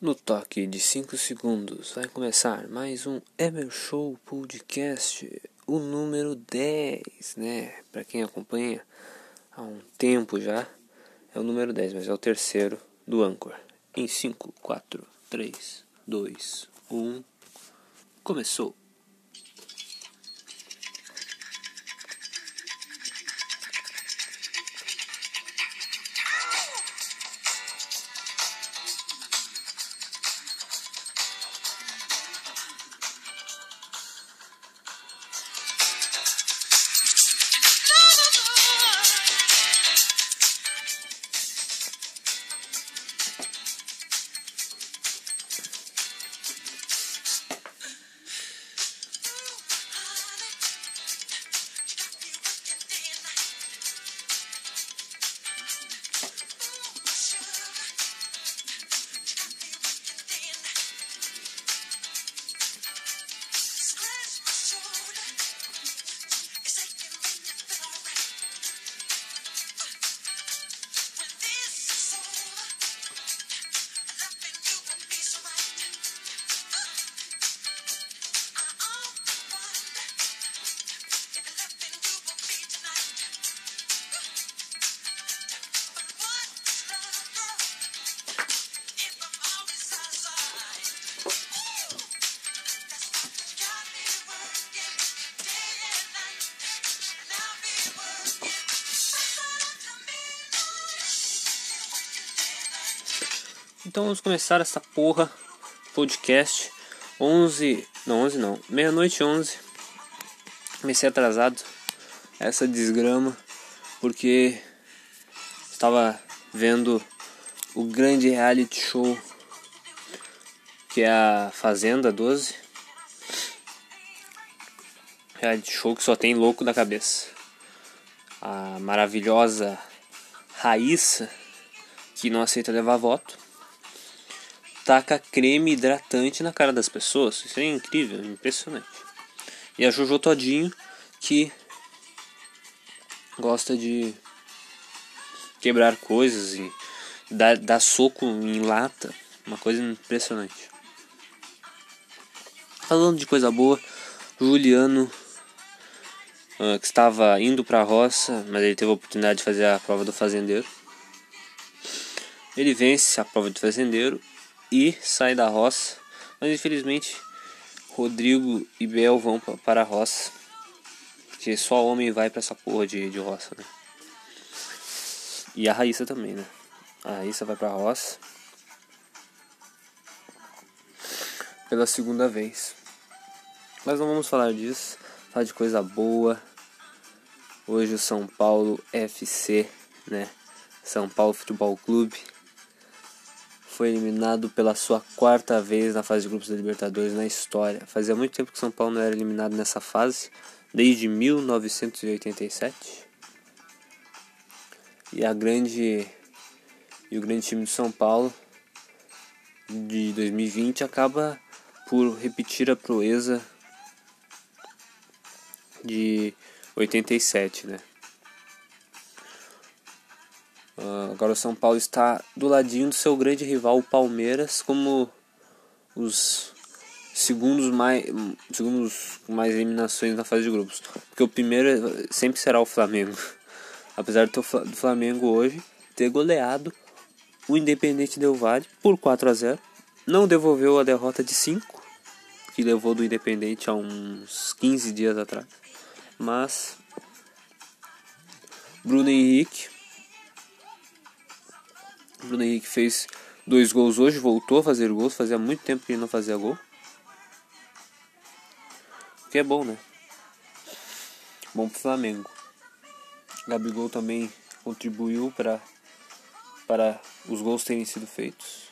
No toque de 5 segundos vai começar mais um Ever Show Podcast, o número 10, né? Para quem acompanha há um tempo já, é o número 10, mas é o terceiro do Anchor. Em 5, 4, 3, 2, 1, começou! Então vamos começar essa porra podcast 11, não 11 não, meia-noite 11. Comecei atrasado essa desgrama porque estava vendo o grande reality show que é a Fazenda 12. Reality show que só tem louco da cabeça. A maravilhosa Raíssa que não aceita levar voto taca creme hidratante na cara das pessoas. Isso é incrível, impressionante. E a Jojo Todinho, que gosta de quebrar coisas e dar, dar soco em lata. Uma coisa impressionante. Falando de coisa boa, Juliano, uh, que estava indo para a roça, mas ele teve a oportunidade de fazer a prova do fazendeiro. Ele vence a prova do fazendeiro e sai da roça. Mas infelizmente Rodrigo e Bel vão para a roça. Porque só homem vai para essa porra de, de roça, né? E a Raíssa também, né? A Raíssa vai pra roça. Pela segunda vez. Mas não vamos falar disso. Falar de coisa boa. Hoje o São Paulo FC, né? São Paulo Futebol Clube foi eliminado pela sua quarta vez na fase de grupos da Libertadores na história. Fazia muito tempo que São Paulo não era eliminado nessa fase, desde 1987. E a grande e o grande time de São Paulo de 2020 acaba por repetir a proeza de 87, né? Uh, agora o São Paulo está do ladinho do seu grande rival, o Palmeiras, como os segundos mais, segundos mais eliminações na fase de grupos. Porque o primeiro sempre será o Flamengo. Apesar do Flamengo hoje ter goleado o Independente Del Valle por 4 a 0 Não devolveu a derrota de 5 que levou do Independente há uns 15 dias atrás. Mas Bruno Henrique Bruno Henrique fez dois gols hoje, voltou a fazer gols, fazia muito tempo que ele não fazia gol. O que é bom, né? Bom pro Flamengo. Gabigol também contribuiu para para os gols terem sido feitos.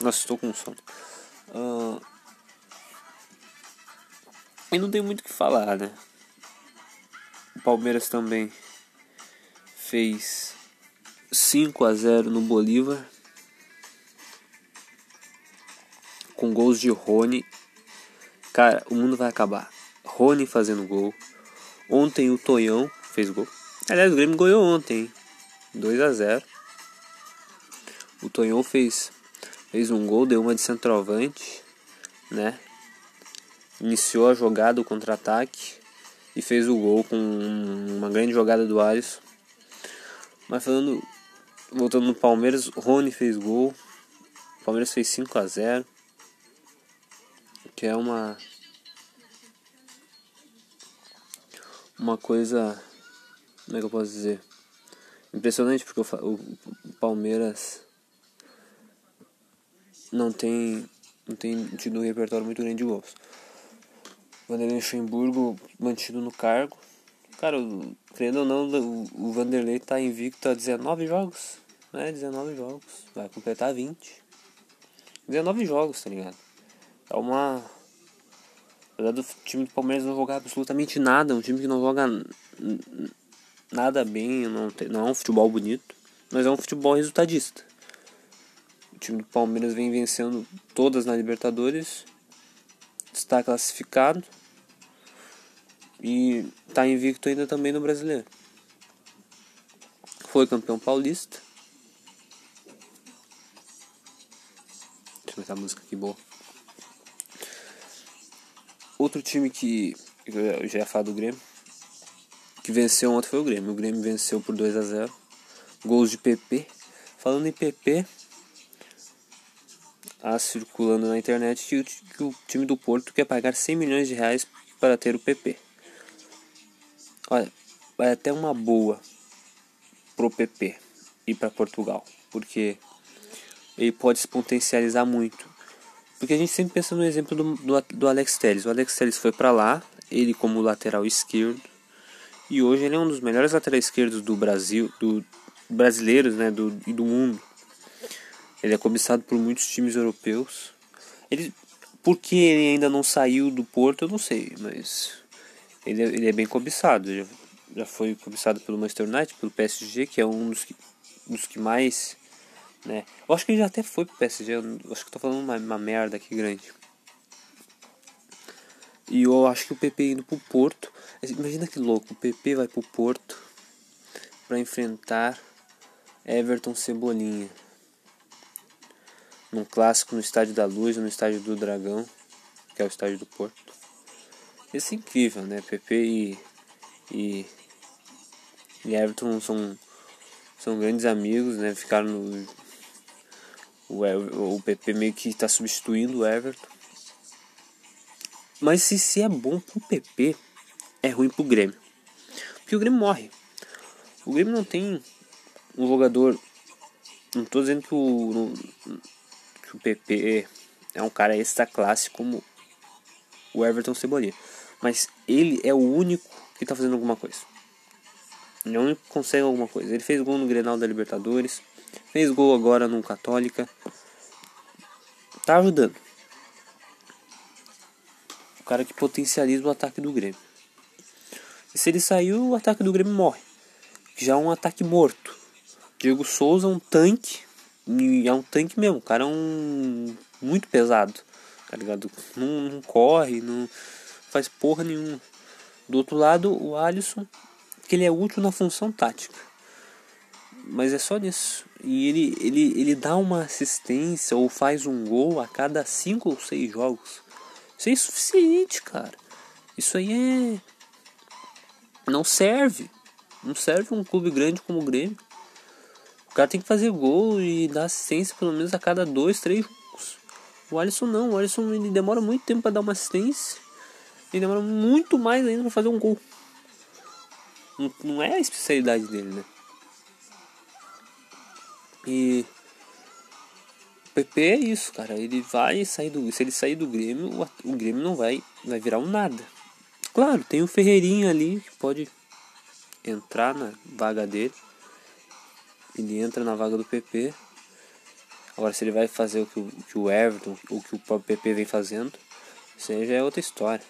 Nossa, estou com sono. Uh, e não tem muito o que falar, né? O Palmeiras também fez 5 a 0 no Bolívar. Com gols de Rony. Cara, o mundo vai acabar. Rony fazendo gol. Ontem o Tonhão fez gol. Aliás, o Grêmio ganhou ontem. 2 a 0 O Tonhão fez fez um gol, deu uma de centroavante, né? Iniciou a jogada, o contra-ataque e fez o gol com uma grande jogada do Alisson. Mas falando, voltando no Palmeiras, Rony fez gol. O Palmeiras fez 5 a 0 que é uma uma coisa como é que eu posso dizer impressionante porque o, Palmeiras não tem não tem tido um repertório muito grande de gols. Vanderlei Luxemburgo mantido no cargo. Cara, querendo ou não, o, o Vanderlei tá invicto a 19 jogos. Né? 19 jogos. Vai completar 20. 19 jogos, tá ligado? É uma. Apesar do time do Palmeiras não jogar absolutamente nada, um time que não joga nada bem, não, tem, não é um futebol bonito, mas é um futebol resultadista. O time do Palmeiras vem vencendo todas na Libertadores, está classificado e está invicto ainda também no Brasileiro. Foi campeão paulista. Essa música aqui boa. Outro time que eu já ia falar do Grêmio, que venceu ontem foi o Grêmio. O Grêmio venceu por 2 a 0 Gols de PP. Falando em PP, há circulando na internet que o, que o time do Porto quer pagar 100 milhões de reais para ter o PP. Olha, vai até uma boa pro PP ir para Portugal, porque ele pode se potencializar muito. Porque a gente sempre pensa no exemplo do, do, do Alex Telles. O Alex Telles foi para lá, ele como lateral esquerdo, e hoje ele é um dos melhores laterais esquerdos do Brasil, do brasileiros, né, do e do mundo. Ele é cobiçado por muitos times europeus. Ele, por que ele ainda não saiu do Porto, eu não sei, mas ele, é, ele é bem cobiçado. Já, já foi cobiçado pelo Manchester United, pelo PSG, que é um dos que, dos que mais né? Eu acho que ele já até foi pro PSG, eu acho que tô falando uma, uma merda aqui grande. E eu acho que o PP indo pro Porto. Imagina que louco, o PP vai pro Porto para enfrentar Everton Cebolinha. Num clássico no Estádio da Luz, no Estádio do Dragão, que é o estádio do Porto. Isso é incrível, né? PP e, e, e Everton são, são grandes amigos, né? Ficaram no, o, o PP meio que está substituindo o Everton. Mas se, se é bom pro PP, é ruim pro Grêmio. Porque o Grêmio morre. O Grêmio não tem um jogador. Não tô dizendo que o, que o PP é um cara extra classe como o Everton Cebolinha. Mas ele é o único que tá fazendo alguma coisa. Ele é o único que consegue alguma coisa. Ele fez gol no Grenal da Libertadores. Fez gol agora no Católica. Tá ajudando. O cara que potencializa o ataque do Grêmio. E se ele saiu, o ataque do Grêmio morre. Já é um ataque morto. Diego Souza é um tanque. E é um tanque mesmo. O cara é um. Muito pesado. Tá ligado? Não, não corre, não faz porra nenhuma. Do outro lado, o Alisson, que ele é útil na função tática mas é só nisso. E ele, ele, ele dá uma assistência ou faz um gol a cada 5 ou 6 jogos. Isso é insuficiente, cara. Isso aí é. Não serve. Não serve um clube grande como o Grêmio. O cara tem que fazer gol e dar assistência pelo menos a cada 2, 3 jogos. O Alisson não. O Alisson ele demora muito tempo para dar uma assistência. Ele demora muito mais ainda para fazer um gol. Não é a especialidade dele, né? E o PP é isso, cara. Ele vai sair do. Se ele sair do Grêmio, o, Grêmio não vai, vai virar um nada. Claro, tem o Ferreirinho ali que pode entrar na vaga dele. Ele entra na vaga do PP. Agora se ele vai fazer o que o, que o Everton, o que o próprio PP vem fazendo, isso aí já é outra história.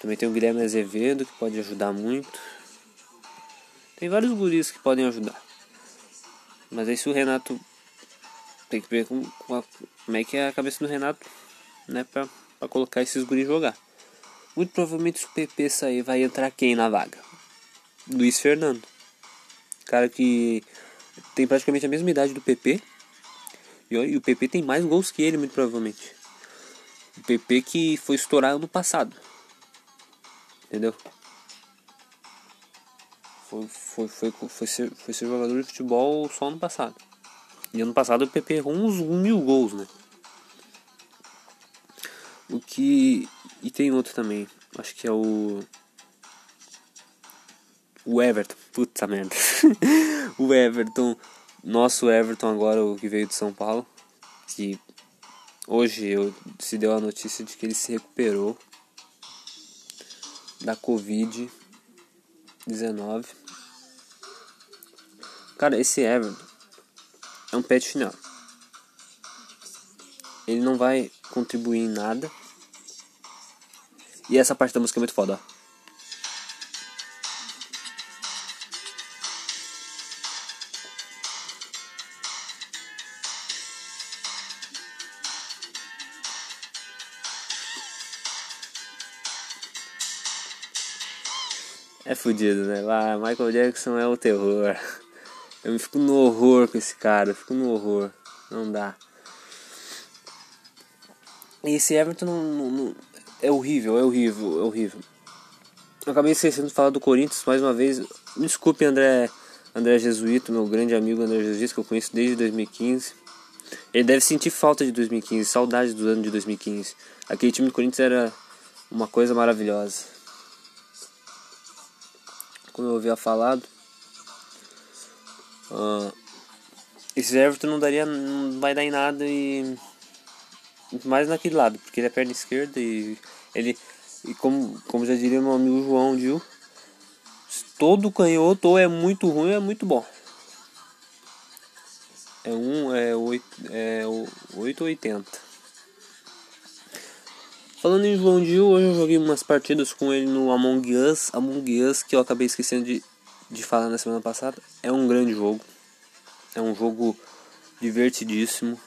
Também tem o Guilherme Azevedo que pode ajudar muito. Tem vários guris que podem ajudar. Mas aí se o Renato tem que ver como, como é que é a cabeça do Renato, né, pra, pra colocar esses guris jogar. Muito provavelmente o PP sair, vai entrar quem na vaga? Luiz Fernando. Cara que tem praticamente a mesma idade do PP. E o PP tem mais gols que ele, muito provavelmente. O PP que foi estourar ano passado. Entendeu? Foi, foi, foi, foi, ser, foi ser jogador de futebol só ano passado. E ano passado o PP errou uns mil gols, né? O que. E tem outro também. Acho que é o. O Everton. Puta merda. o Everton. Nosso Everton agora, o que veio de São Paulo. Que hoje eu, se deu a notícia de que ele se recuperou da Covid-19. Cara, esse Everton é um pet final. Ele não vai contribuir em nada. E essa parte da música é muito foda. É fudido, né? Ah, Michael Jackson é o terror. Eu fico no horror com esse cara, eu fico no horror. Não dá. E esse Everton não, não, não, é horrível, é horrível, é horrível. Eu acabei esquecendo de falar do Corinthians mais uma vez. Me desculpe, André, André Jesuíto, meu grande amigo André Jesuíto, que eu conheço desde 2015. Ele deve sentir falta de 2015, saudade do ano de 2015. Aquele time do Corinthians era uma coisa maravilhosa. Como eu havia falado, uh, esse Everton não daria, não vai dar em nada e mais naquele lado, porque ele é perna esquerda e ele e como, como já diria meu amigo João Dil, todo canhoto é muito ruim é muito bom. É um é oito é oito oitenta. Falando em João Dil, hoje eu joguei umas partidas com ele no Among Us, Among Us que eu acabei esquecendo de, de falar na semana passada. É um grande jogo. É um jogo divertidíssimo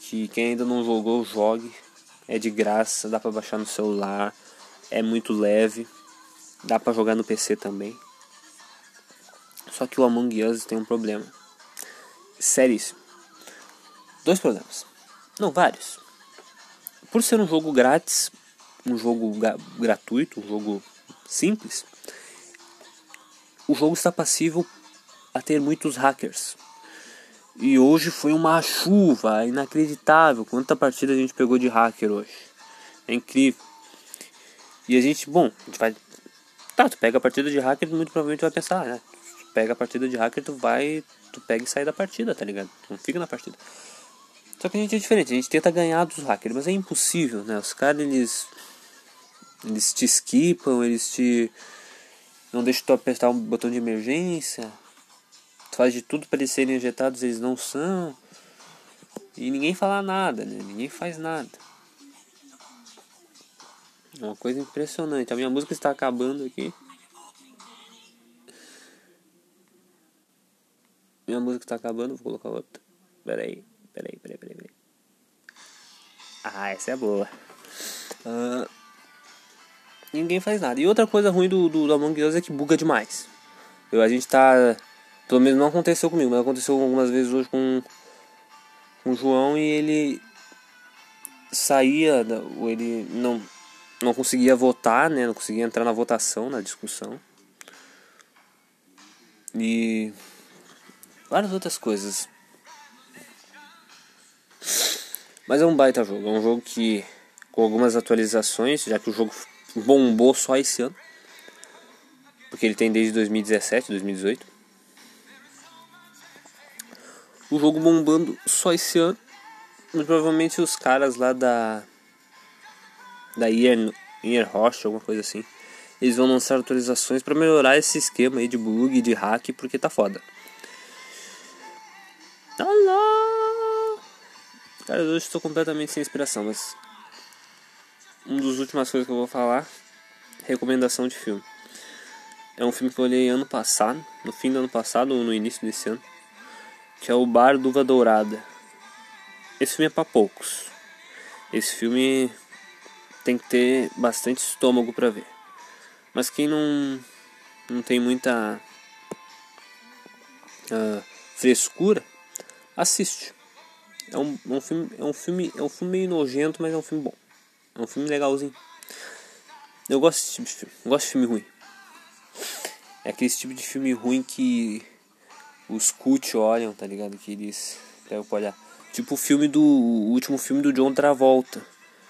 que quem ainda não jogou, jogue. É de graça, dá para baixar no celular, é muito leve, dá para jogar no PC também. Só que o Among Us tem um problema. Seríssimo. Dois problemas. Não, vários. Por ser um jogo grátis, um jogo gratuito, um jogo simples, o jogo está passível a ter muitos hackers. E hoje foi uma chuva inacreditável. Quanta partida a gente pegou de hacker hoje. É incrível. E a gente, bom, a gente vai. Tá, tu pega a partida de hacker, muito provavelmente vai pensar, né? Tu pega a partida de hacker, tu vai. Tu pega e sai da partida, tá ligado? Não fica na partida. Só que a gente é diferente, a gente tenta ganhar dos hackers, mas é impossível, né? Os caras eles. Eles te skipam, eles te. Não deixam tu apertar um botão de emergência faz de tudo para eles serem injetados, eles não são. E ninguém fala nada, né? Ninguém faz nada. É uma coisa impressionante. A minha música está acabando aqui. Minha música está acabando, vou colocar outra. Peraí, peraí, peraí, peraí, peraí. Ah, essa é boa. Uh, ninguém faz nada. E outra coisa ruim do, do, do Among Us é que buga demais. Eu, a gente tá pelo menos não aconteceu comigo, mas aconteceu algumas vezes hoje com, com o João e ele saía, ou ele não, não conseguia votar, né? Não conseguia entrar na votação, na discussão. E várias outras coisas. Mas é um baita jogo, é um jogo que com algumas atualizações, já que o jogo bombou só esse ano. Porque ele tem desde 2017, 2018 o jogo bombando só esse ano. Mas provavelmente os caras lá da. Da Ian, Ian Rocha, alguma coisa assim. Eles vão lançar atualizações para melhorar esse esquema aí de bug, de hack, porque tá foda. Olá! Cara, hoje estou completamente sem inspiração, mas. Uma das últimas coisas que eu vou falar: recomendação de filme. É um filme que eu olhei ano passado, no fim do ano passado ou no início desse ano que é o Bar do Uva Dourada. Esse filme é para poucos. Esse filme tem que ter bastante estômago para ver. Mas quem não não tem muita uh, frescura, assiste. É um, é um filme. É um filme. É um filme meio nojento, mas é um filme bom. É um filme legalzinho. Eu gosto desse tipo de filme. Eu gosto de filme ruim. É aquele tipo de filme ruim que os cult olham, tá ligado? Que eles pegam pra olhar. Tipo o filme do. O último filme do John Travolta,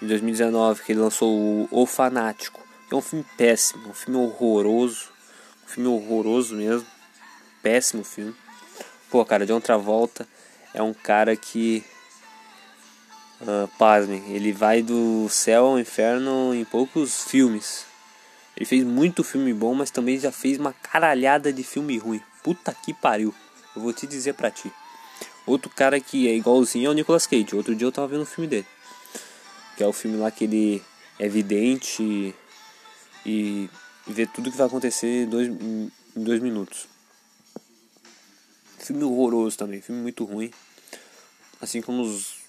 em 2019, que ele lançou o, o Fanático. É um filme péssimo, um filme horroroso. Um filme horroroso mesmo. Péssimo filme. Pô, cara, John Travolta é um cara que. Uh, pasmem, ele vai do céu ao inferno em poucos filmes. Ele fez muito filme bom, mas também já fez uma caralhada de filme ruim. Puta que pariu. Eu vou te dizer pra ti. Outro cara que é igualzinho é o Nicolas Cage. Outro dia eu tava vendo um filme dele. Que é o filme lá que ele é evidente e, e vê tudo que vai acontecer dois, em dois minutos. Filme horroroso também, filme muito ruim. Assim como os,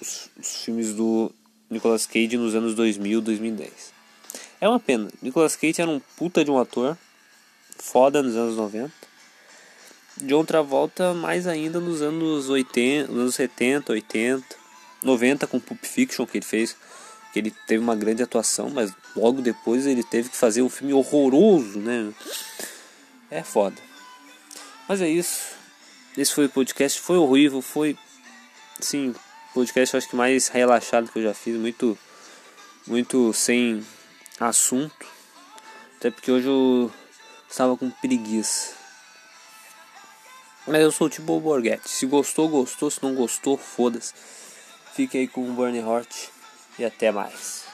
os, os filmes do Nicolas Cage nos anos 2000, 2010. É uma pena. Nicolas Cage era um puta de um ator. Foda nos anos 90. John Travolta mais ainda nos anos 80, nos anos 70, 80, 90 com Pulp Fiction que ele fez, que ele teve uma grande atuação, mas logo depois ele teve que fazer um filme horroroso, né? É foda. Mas é isso. Esse foi o podcast, foi horrível, foi sim, podcast acho que mais relaxado que eu já fiz, muito muito sem assunto. Até porque hoje eu estava com preguiça. Mas eu sou tipo o Borghetti. Se gostou, gostou. Se não gostou, foda-se. Fique aí com o Burnie Hort e até mais.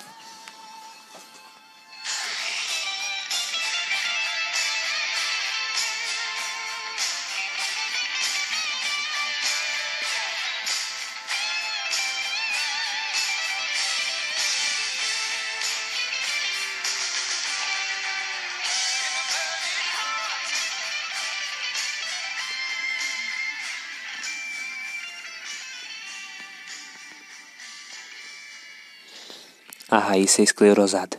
A raiz é esclerosada.